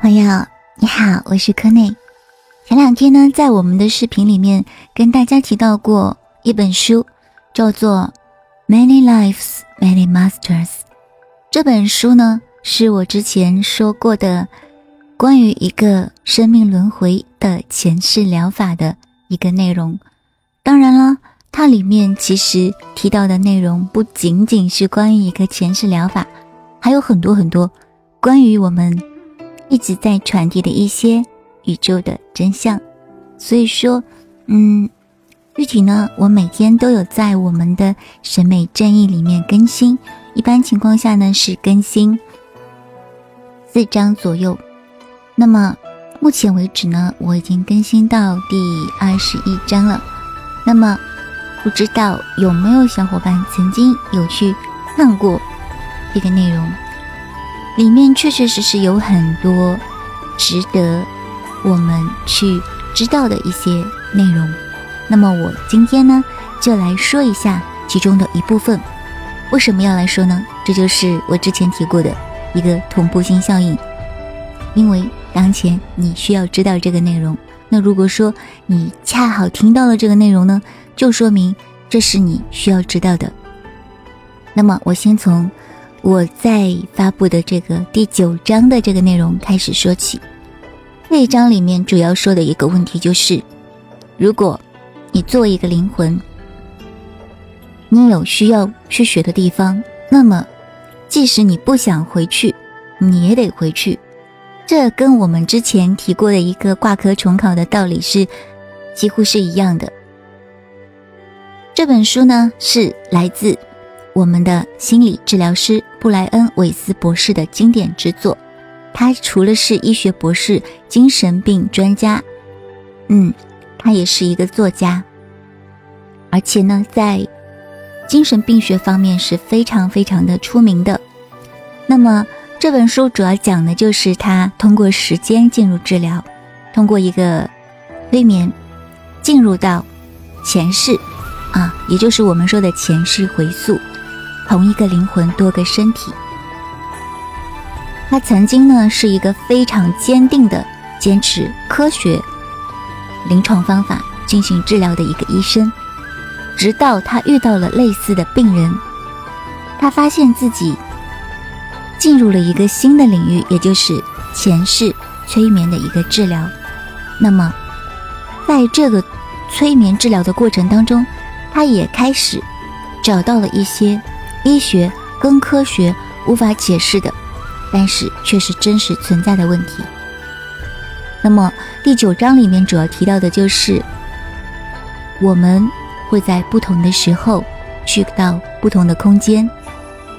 朋友你好，我是柯内。前两天呢，在我们的视频里面跟大家提到过一本书，叫做《Many Lives, Many Masters》。这本书呢，是我之前说过的关于一个生命轮回的前世疗法的一个内容。当然了，它里面其实提到的内容不仅仅是关于一个前世疗法，还有很多很多关于我们。一直在传递的一些宇宙的真相，所以说，嗯，具体呢，我每天都有在我们的审美正义里面更新，一般情况下呢是更新四章左右。那么目前为止呢，我已经更新到第二十一章了。那么不知道有没有小伙伴曾经有去看过这个内容？里面确确实实有很多值得我们去知道的一些内容。那么我今天呢，就来说一下其中的一部分。为什么要来说呢？这就是我之前提过的一个同步性效应。因为当前你需要知道这个内容，那如果说你恰好听到了这个内容呢，就说明这是你需要知道的。那么我先从。我在发布的这个第九章的这个内容开始说起，这一章里面主要说的一个问题就是，如果你作为一个灵魂，你有需要去学的地方，那么即使你不想回去，你也得回去。这跟我们之前提过的一个挂科重考的道理是几乎是一样的。这本书呢是来自。我们的心理治疗师布莱恩·韦斯博士的经典之作，他除了是医学博士、精神病专家，嗯，他也是一个作家，而且呢，在精神病学方面是非常非常的出名的。那么这本书主要讲的就是他通过时间进入治疗，通过一个催眠进入到前世，啊，也就是我们说的前世回溯。同一个灵魂，多个身体。他曾经呢是一个非常坚定的坚持科学临床方法进行治疗的一个医生，直到他遇到了类似的病人，他发现自己进入了一个新的领域，也就是前世催眠的一个治疗。那么，在这个催眠治疗的过程当中，他也开始找到了一些。医学跟科学无法解释的，但是却是真实存在的问题。那么第九章里面主要提到的就是，我们会在不同的时候去到不同的空间，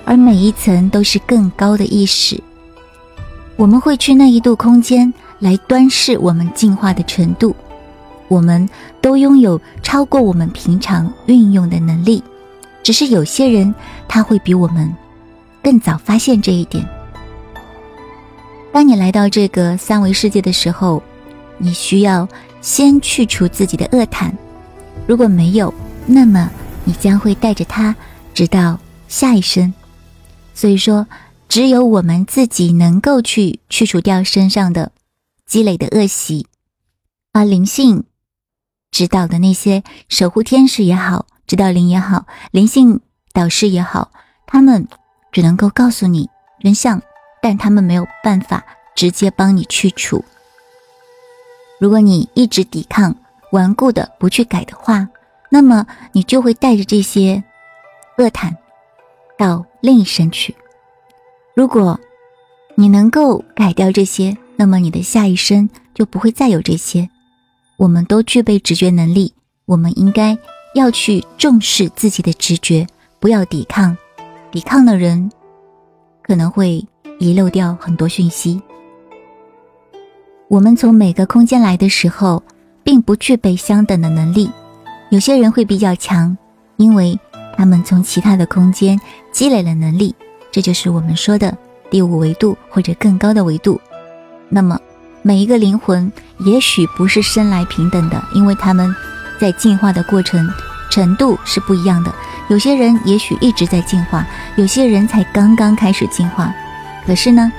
而每一层都是更高的意识。我们会去那一度空间来端视我们进化的程度。我们都拥有超过我们平常运用的能力。只是有些人他会比我们更早发现这一点。当你来到这个三维世界的时候，你需要先去除自己的恶谈，如果没有，那么你将会带着它直到下一生。所以说，只有我们自己能够去去除掉身上的积累的恶习，而灵性指导的那些守护天使也好。指导灵也好，灵性导师也好，他们只能够告诉你真相，但他们没有办法直接帮你去除。如果你一直抵抗、顽固的不去改的话，那么你就会带着这些恶谈到另一生去。如果你能够改掉这些，那么你的下一生就不会再有这些。我们都具备直觉能力，我们应该。要去重视自己的直觉，不要抵抗。抵抗的人可能会遗漏掉很多讯息。我们从每个空间来的时候，并不具备相等的能力。有些人会比较强，因为他们从其他的空间积累了能力，这就是我们说的第五维度或者更高的维度。那么，每一个灵魂也许不是生来平等的，因为他们。在进化的过程程度是不一样的，有些人也许一直在进化，有些人才刚刚开始进化。可是呢，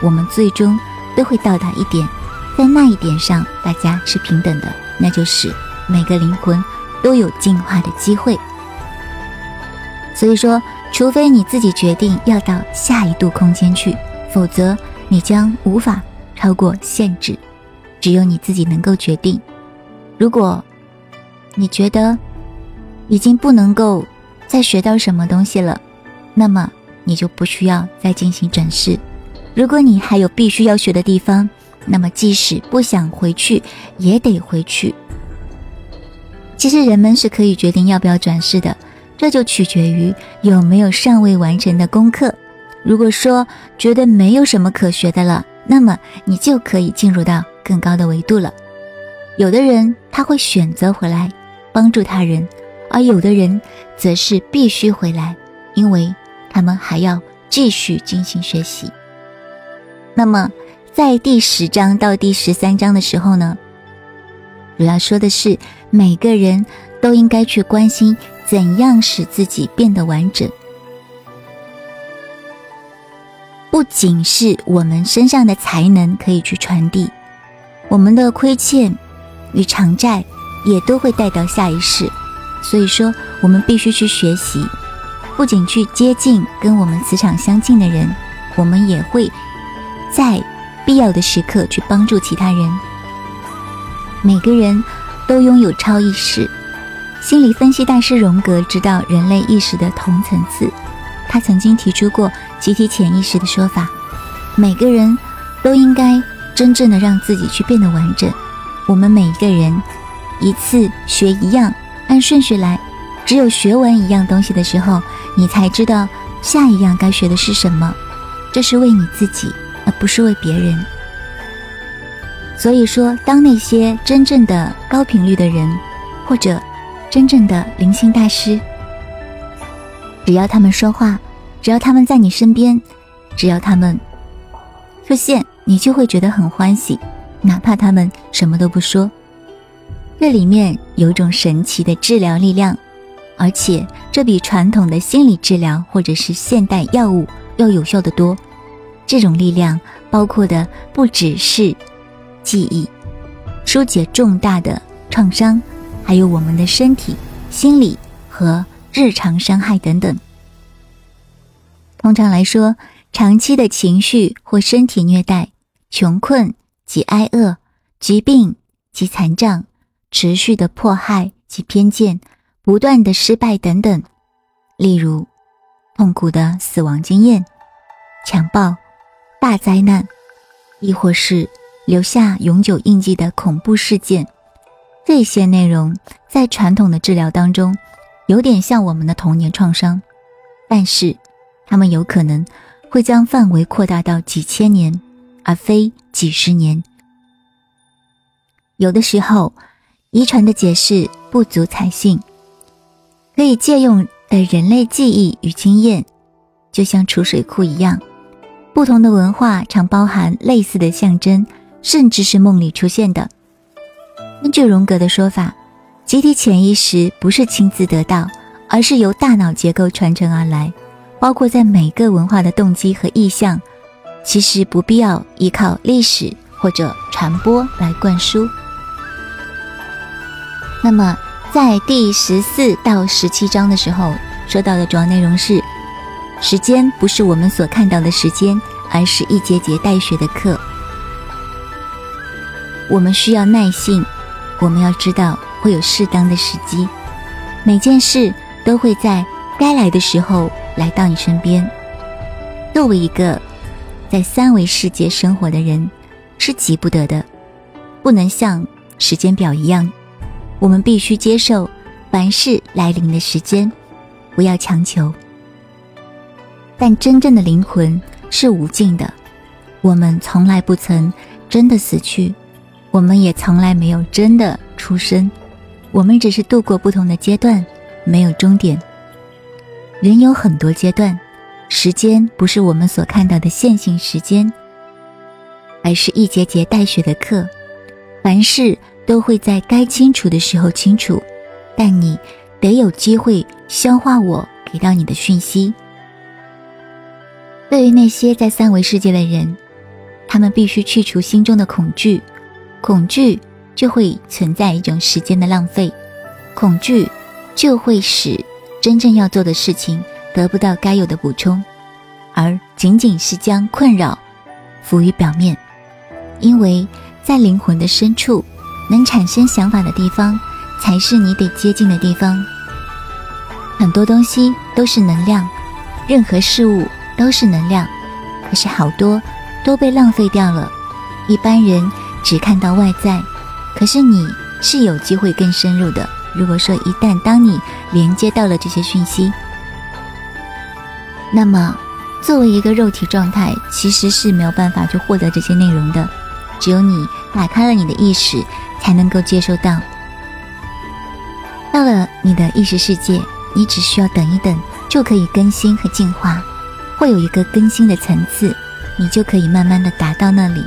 我们最终都会到达一点，在那一点上，大家是平等的，那就是每个灵魂都有进化的机会。所以说，除非你自己决定要到下一度空间去，否则你将无法超过限制。只有你自己能够决定。如果你觉得已经不能够再学到什么东西了，那么你就不需要再进行转世。如果你还有必须要学的地方，那么即使不想回去，也得回去。其实人们是可以决定要不要转世的，这就取决于有没有尚未完成的功课。如果说觉得没有什么可学的了，那么你就可以进入到更高的维度了。有的人他会选择回来帮助他人，而有的人则是必须回来，因为他们还要继续进行学习。那么，在第十章到第十三章的时候呢，主要说的是每个人都应该去关心怎样使自己变得完整，不仅是我们身上的才能可以去传递，我们的亏欠与偿债也都会带到下一世。所以说，我们必须去学习，不仅去接近跟我们磁场相近的人，我们也会。在必要的时刻去帮助其他人。每个人都拥有超意识。心理分析大师荣格知道人类意识的同层次，他曾经提出过集体潜意识的说法。每个人都应该真正的让自己去变得完整。我们每一个人一次学一样，按顺序来。只有学完一样东西的时候，你才知道下一样该学的是什么。这是为你自己。而不是为别人。所以说，当那些真正的高频率的人，或者真正的灵性大师，只要他们说话，只要他们在你身边，只要他们出现，你就会觉得很欢喜，哪怕他们什么都不说。这里面有一种神奇的治疗力量，而且这比传统的心理治疗或者是现代药物要有效的多。这种力量包括的不只是记忆、疏解重大的创伤，还有我们的身体、心理和日常伤害等等。通常来说，长期的情绪或身体虐待、穷困及挨饿、疾病及残障、持续的迫害及偏见、不断的失败等等，例如痛苦的死亡经验、强暴。大灾难，亦或是留下永久印记的恐怖事件，这些内容在传统的治疗当中，有点像我们的童年创伤，但是他们有可能会将范围扩大到几千年，而非几十年。有的时候，遗传的解释不足采信，可以借用的人类记忆与经验，就像储水库一样。不同的文化常包含类似的象征，甚至是梦里出现的。根据荣格的说法，集体潜意识不是亲自得到，而是由大脑结构传承而来，包括在每个文化的动机和意向，其实不必要依靠历史或者传播来灌输。那么，在第十四到十七章的时候，说到的主要内容是。时间不是我们所看到的时间，而是一节节带学的课。我们需要耐性，我们要知道会有适当的时机，每件事都会在该来的时候来到你身边。作为一个在三维世界生活的人，是急不得的，不能像时间表一样，我们必须接受凡事来临的时间，不要强求。但真正的灵魂是无尽的，我们从来不曾真的死去，我们也从来没有真的出生，我们只是度过不同的阶段，没有终点。人有很多阶段，时间不是我们所看到的线性时间，而是一节节带血的课，凡事都会在该清楚的时候清楚，但你得有机会消化我给到你的讯息。对于那些在三维世界的人，他们必须去除心中的恐惧，恐惧就会存在一种时间的浪费，恐惧就会使真正要做的事情得不到该有的补充，而仅仅是将困扰浮于表面，因为在灵魂的深处，能产生想法的地方，才是你得接近的地方。很多东西都是能量，任何事物都是能量，可是好多都被浪费掉了。一般人只看到外在，可是你是有机会更深入的。如果说一旦当你连接到了这些讯息，那么作为一个肉体状态，其实是没有办法去获得这些内容的。只有你打开了你的意识，才能够接收到。到了你的意识世界，你只需要等一等，就可以更新和进化，会有一个更新的层次，你就可以慢慢的达到那里。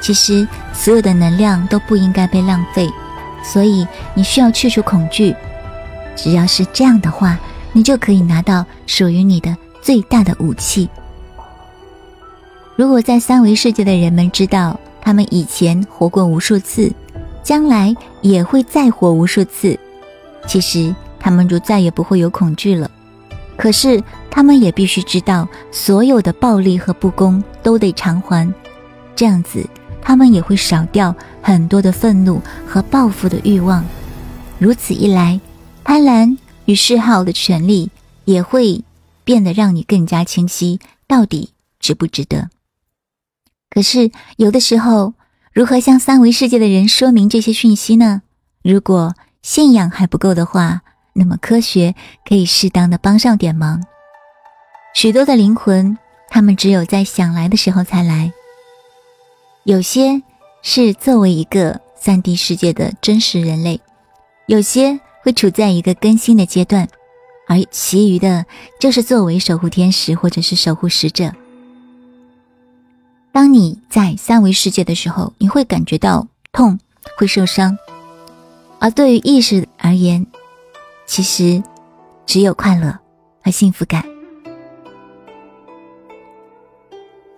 其实所有的能量都不应该被浪费，所以你需要去除恐惧。只要是这样的话，你就可以拿到属于你的最大的武器。如果在三维世界的人们知道。他们以前活过无数次，将来也会再活无数次。其实他们就再也不会有恐惧了。可是他们也必须知道，所有的暴力和不公都得偿还。这样子，他们也会少掉很多的愤怒和报复的欲望。如此一来，贪婪与嗜好的权利也会变得让你更加清晰，到底值不值得。可是，有的时候，如何向三维世界的人说明这些讯息呢？如果信仰还不够的话，那么科学可以适当的帮上点忙。许多的灵魂，他们只有在想来的时候才来。有些是作为一个三 D 世界的真实人类，有些会处在一个更新的阶段，而其余的，就是作为守护天使或者是守护使者。当你在三维世界的时候，你会感觉到痛，会受伤；而对于意识而言，其实只有快乐和幸福感。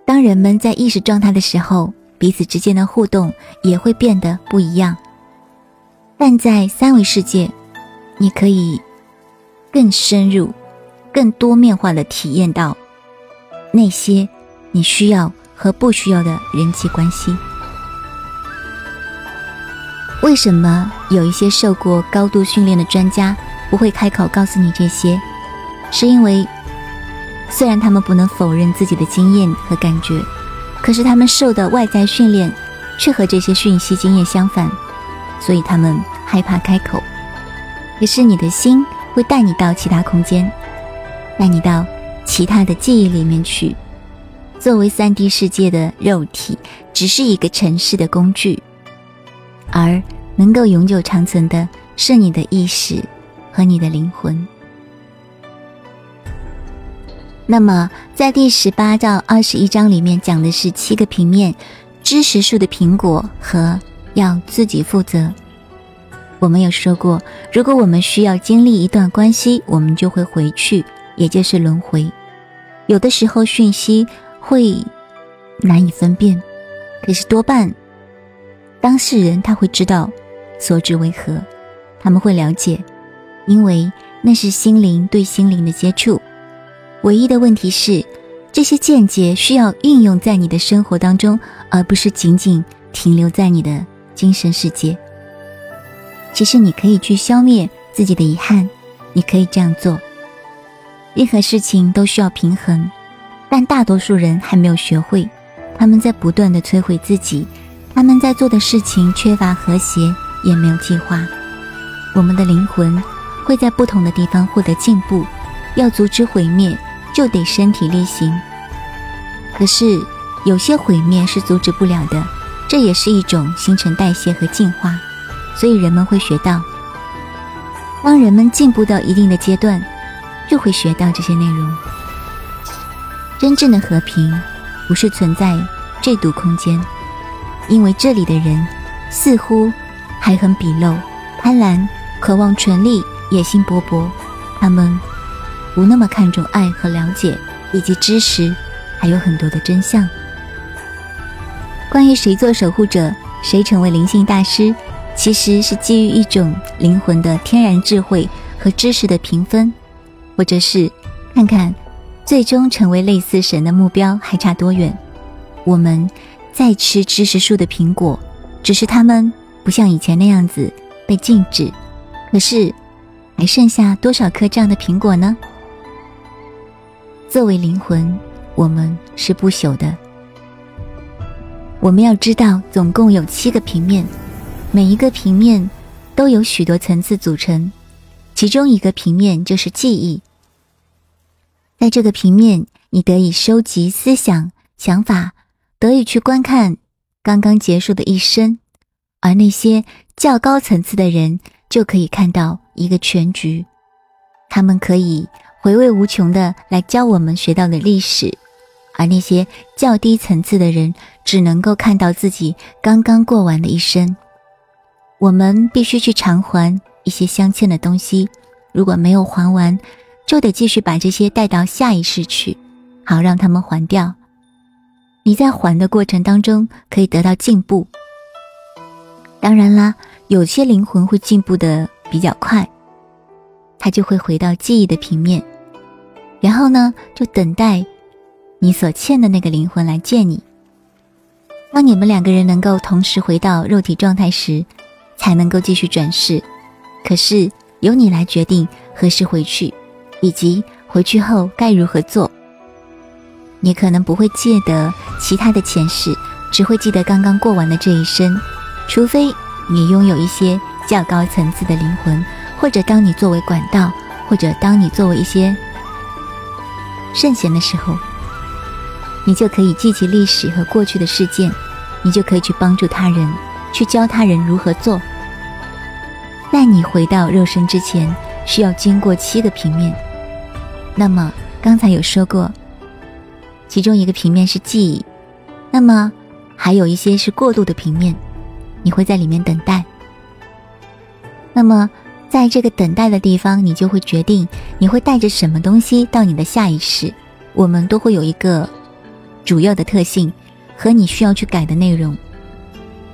当人们在意识状态的时候，彼此之间的互动也会变得不一样。但在三维世界，你可以更深入、更多面化的体验到那些你需要。和不需要的人际关系。为什么有一些受过高度训练的专家不会开口告诉你这些？是因为虽然他们不能否认自己的经验和感觉，可是他们受的外在训练却和这些讯息经验相反，所以他们害怕开口。可是你的心会带你到其他空间，带你到其他的记忆里面去。作为三 D 世界的肉体，只是一个城市的工具，而能够永久长存的是你的意识和你的灵魂。那么，在第十八到二十一章里面讲的是七个平面、知识树的苹果和要自己负责。我们有说过，如果我们需要经历一段关系，我们就会回去，也就是轮回。有的时候讯息。会难以分辨，可是多半当事人他会知道所指为何，他们会了解，因为那是心灵对心灵的接触。唯一的问题是，这些见解需要运用在你的生活当中，而不是仅仅停留在你的精神世界。其实你可以去消灭自己的遗憾，你可以这样做。任何事情都需要平衡。但大多数人还没有学会，他们在不断的摧毁自己，他们在做的事情缺乏和谐，也没有计划。我们的灵魂会在不同的地方获得进步，要阻止毁灭，就得身体力行。可是有些毁灭是阻止不了的，这也是一种新陈代谢和进化。所以人们会学到，当人们进步到一定的阶段，就会学到这些内容。真正的和平不是存在这堵空间，因为这里的人似乎还很鄙陋、贪婪、渴望权力、野心勃勃。他们不那么看重爱和了解，以及知识，还有很多的真相。关于谁做守护者，谁成为灵性大师，其实是基于一种灵魂的天然智慧和知识的评分，或者是看看最终成为类似神的目标还差多远。我们在吃知识树的苹果，只是它们不像以前那样子被禁止，可是还剩下多少颗这样的苹果呢？作为灵魂，我们是不朽的。我们要知道，总共有七个平面，每一个平面都有许多层次组成。其中一个平面就是记忆，在这个平面，你得以收集思想、想法，得以去观看刚刚结束的一生。而那些较高层次的人，就可以看到一个全局。他们可以回味无穷的来教我们学到的历史。而那些较低层次的人，只能够看到自己刚刚过完的一生。我们必须去偿还一些相欠的东西，如果没有还完，就得继续把这些带到下一世去，好让他们还掉。你在还的过程当中可以得到进步。当然啦，有些灵魂会进步的比较快，他就会回到记忆的平面，然后呢，就等待。你所欠的那个灵魂来见你。当你们两个人能够同时回到肉体状态时，才能够继续转世。可是由你来决定何时回去，以及回去后该如何做。你可能不会记得其他的前世，只会记得刚刚过完的这一生。除非你拥有一些较高层次的灵魂，或者当你作为管道，或者当你作为一些圣贤的时候。你就可以记起历史和过去的事件，你就可以去帮助他人，去教他人如何做。在你回到肉身之前，需要经过七个平面。那么刚才有说过，其中一个平面是记忆，那么还有一些是过渡的平面，你会在里面等待。那么在这个等待的地方，你就会决定你会带着什么东西到你的下一世。我们都会有一个。主要的特性和你需要去改的内容。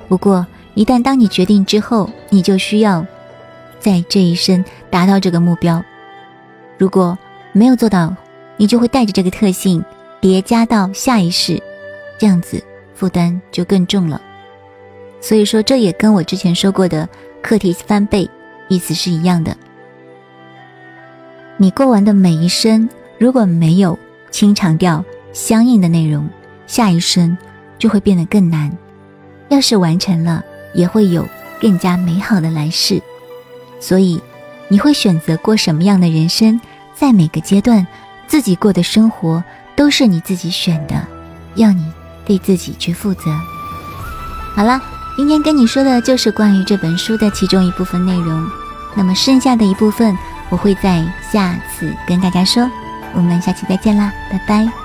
不过，一旦当你决定之后，你就需要在这一生达到这个目标。如果没有做到，你就会带着这个特性叠加到下一世，这样子负担就更重了。所以说，这也跟我之前说过的课题翻倍意思是一样的。你过完的每一生，如果没有清偿掉。相应的内容，下一生就会变得更难。要是完成了，也会有更加美好的来世。所以，你会选择过什么样的人生，在每个阶段，自己过的生活都是你自己选的，要你对自己去负责。好了，今天跟你说的就是关于这本书的其中一部分内容。那么剩下的一部分，我会在下次跟大家说。我们下期再见啦，拜拜。